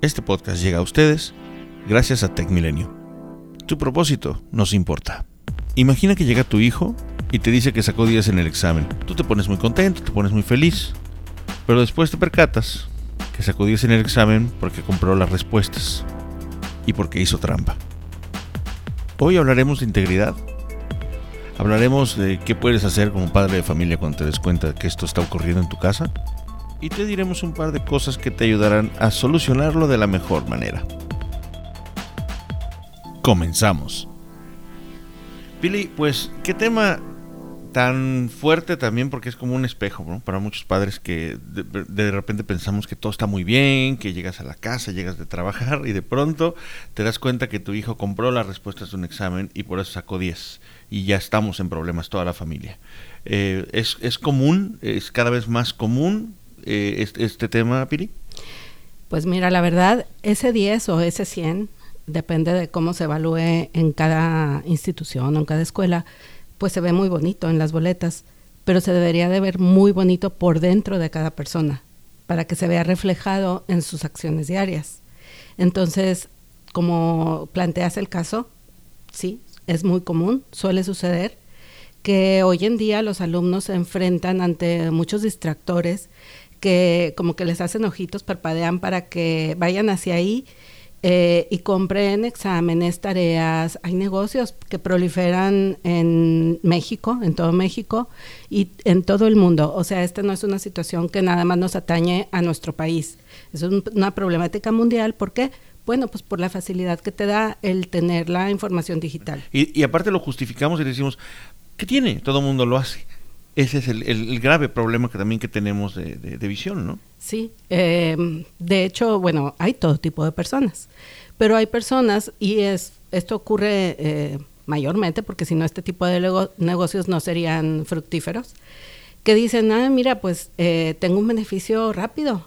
Este podcast llega a ustedes gracias a TecMilenio. Tu propósito nos importa. Imagina que llega tu hijo y te dice que sacó 10 en el examen. Tú te pones muy contento, te pones muy feliz. Pero después te percatas que sacó 10 en el examen porque compró las respuestas y porque hizo trampa. Hoy hablaremos de integridad. Hablaremos de qué puedes hacer como padre de familia cuando te des cuenta que esto está ocurriendo en tu casa y te diremos un par de cosas que te ayudarán a solucionarlo de la mejor manera. Comenzamos. Billy, pues, ¿qué tema tan fuerte también? Porque es como un espejo, ¿no? Para muchos padres que de, de, repente pensamos que todo está muy bien, que llegas a la casa, llegas de trabajar y de pronto te das cuenta que tu hijo compró las respuestas de un examen y por eso sacó 10. Y ya estamos en problemas toda la familia. Eh, es, es común, es cada vez más común este, este, tema, Piri? Pues mira, la verdad, ese 10 o ese 100, depende de cómo se evalúe en cada institución o en cada escuela, pues se ve muy bonito en las boletas, pero se debería de ver muy bonito por dentro de cada persona, para que se vea reflejado en sus acciones diarias. Entonces, como planteas el caso, sí, es muy común, suele suceder que hoy en día los alumnos se enfrentan ante muchos distractores que como que les hacen ojitos, parpadean para que vayan hacia ahí eh, y compren exámenes, tareas. Hay negocios que proliferan en México, en todo México y en todo el mundo. O sea, esta no es una situación que nada más nos atañe a nuestro país. Es una problemática mundial. ¿Por qué? Bueno, pues por la facilidad que te da el tener la información digital. Y, y aparte lo justificamos y decimos, ¿qué tiene? Todo el mundo lo hace ese es el, grave problema que también que tenemos de, visión, ¿no? Sí, em, de hecho, bueno, hay todo tipo de personas, pero hay personas, y es esto ocurre eh, mayormente, porque si no este tipo de negocios no serían fructíferos, que dicen, ah, mira, pues eh, tengo un beneficio rápido,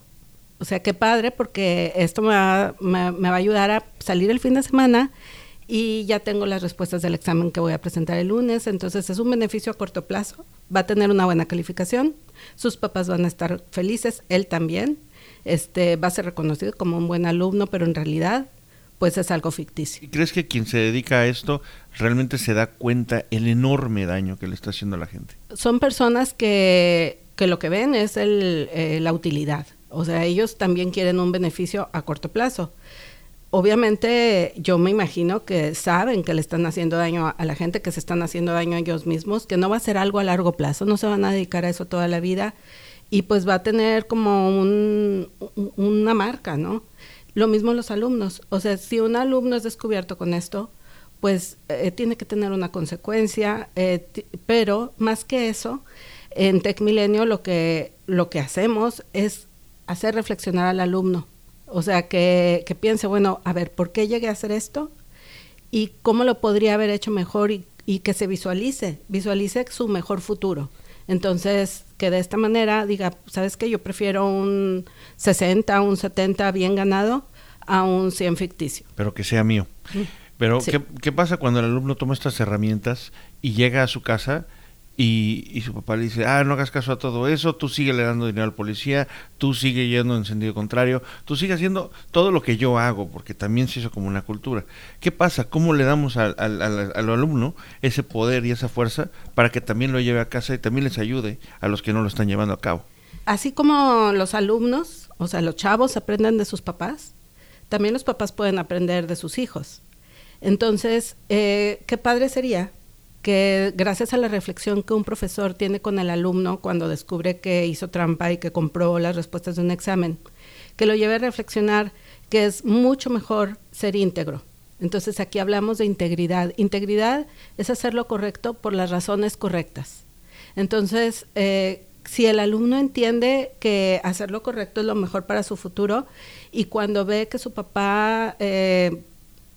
o sea, qué padre, porque esto me va, me va a ayudar a salir el fin de semana y ya tengo las respuestas del examen que voy a presentar el lunes, entonces es un beneficio a corto plazo, va a tener una buena calificación, sus papás van a estar felices, él también, este, va a ser reconocido como un buen alumno, pero en realidad pues es algo ficticio. ¿Y crees que quien se dedica a esto realmente se da cuenta el enorme daño que le está haciendo a la gente? Son personas que, que lo que ven es el, eh, la utilidad, o sea, ellos también quieren un beneficio a corto plazo obviamente yo me imagino que saben que le están haciendo daño a, la gente, que se están haciendo daño a ellos mismos, que no va a ser algo a largo plazo, no se van a dedicar a eso toda la vida y pues va a tener como un, una marca, ¿no? Lo mismo los alumnos, o sea, si un alumno es descubierto con esto, pues eh, tiene que tener una consecuencia, eh, pero más que eso, en Tech Milenio lo que, lo que hacemos es hacer reflexionar al alumno o sea, que, piense, bueno, a ver, ¿por qué llegué a hacer esto? ¿Y cómo lo podría haber hecho mejor? Y, que se visualice, visualice su mejor futuro. Entonces, que de esta manera diga, ¿sabes qué? Yo prefiero un 60, un 70 bien ganado a un 100 ficticio. Pero que sea mío. Pero, ¿qué, ¿qué pasa cuando el alumno toma estas herramientas y llega a su casa y, su papá le dice, ah, no hagas caso a todo eso, tú sigue le dando dinero al policía, tú sigue yendo en sentido contrario, tú sigue haciendo todo lo que yo hago, porque también se hizo como una cultura. ¿Qué pasa? ¿Cómo le damos al, al, al, alumno ese poder y esa fuerza para que también lo lleve a casa y también les ayude a los que no lo están llevando a cabo? Así como los alumnos, o sea, los chavos aprenden de sus papás, también los papás pueden aprender de sus hijos. Entonces, eh, qué padre sería que gracias a la reflexión que un profesor tiene con el alumno cuando descubre que hizo trampa y que compró las respuestas de un examen, que lo lleve a reflexionar que es mucho mejor ser íntegro. Entonces aquí hablamos de integridad. Integridad es hacer lo correcto por las razones correctas. Entonces, eh, si el alumno entiende que hacer lo correcto es lo mejor para su futuro y cuando ve que su papá eh,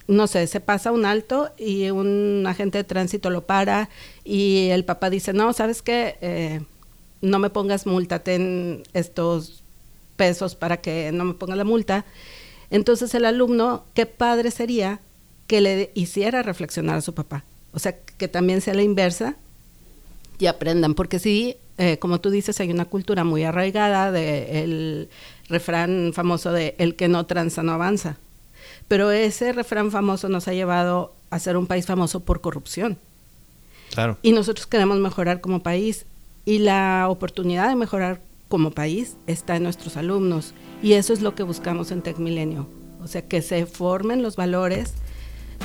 no sé, se pasa un alto y un agente de tránsito lo para y el papá dice, no, ¿sabes qué? Eh, no me pongas multa, ten estos pesos para que no me ponga la multa. Entonces el alumno, qué padre sería que le hiciera reflexionar a su papá. O sea, que también sea la inversa y aprendan, porque sí, eh, como tú dices, hay una cultura muy arraigada de refrán famoso de el que no tranza no avanza. Pero ese refrán famoso nos ha llevado a ser un país famoso por corrupción. Claro. Y nosotros queremos mejorar como país y la oportunidad de mejorar como país está en nuestros alumnos y eso es lo que buscamos en TecMilenio. O sea, que se formen los valores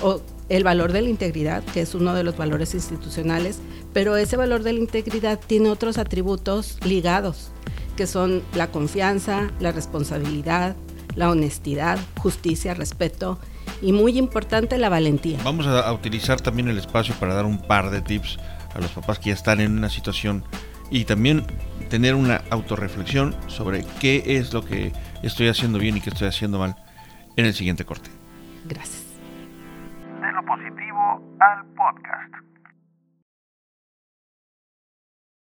o el valor de la integridad, que es uno de los valores institucionales, pero ese valor de la integridad tiene otros atributos ligados, que son la confianza, la responsabilidad, la honestidad, justicia, respeto y muy importante la valentía. Vamos a, utilizar también el espacio para dar un par de tips a los papás que ya están en una situación y también tener una autorreflexión sobre qué es lo que estoy haciendo bien y qué estoy haciendo mal en el siguiente corte. Gracias. De lo positivo al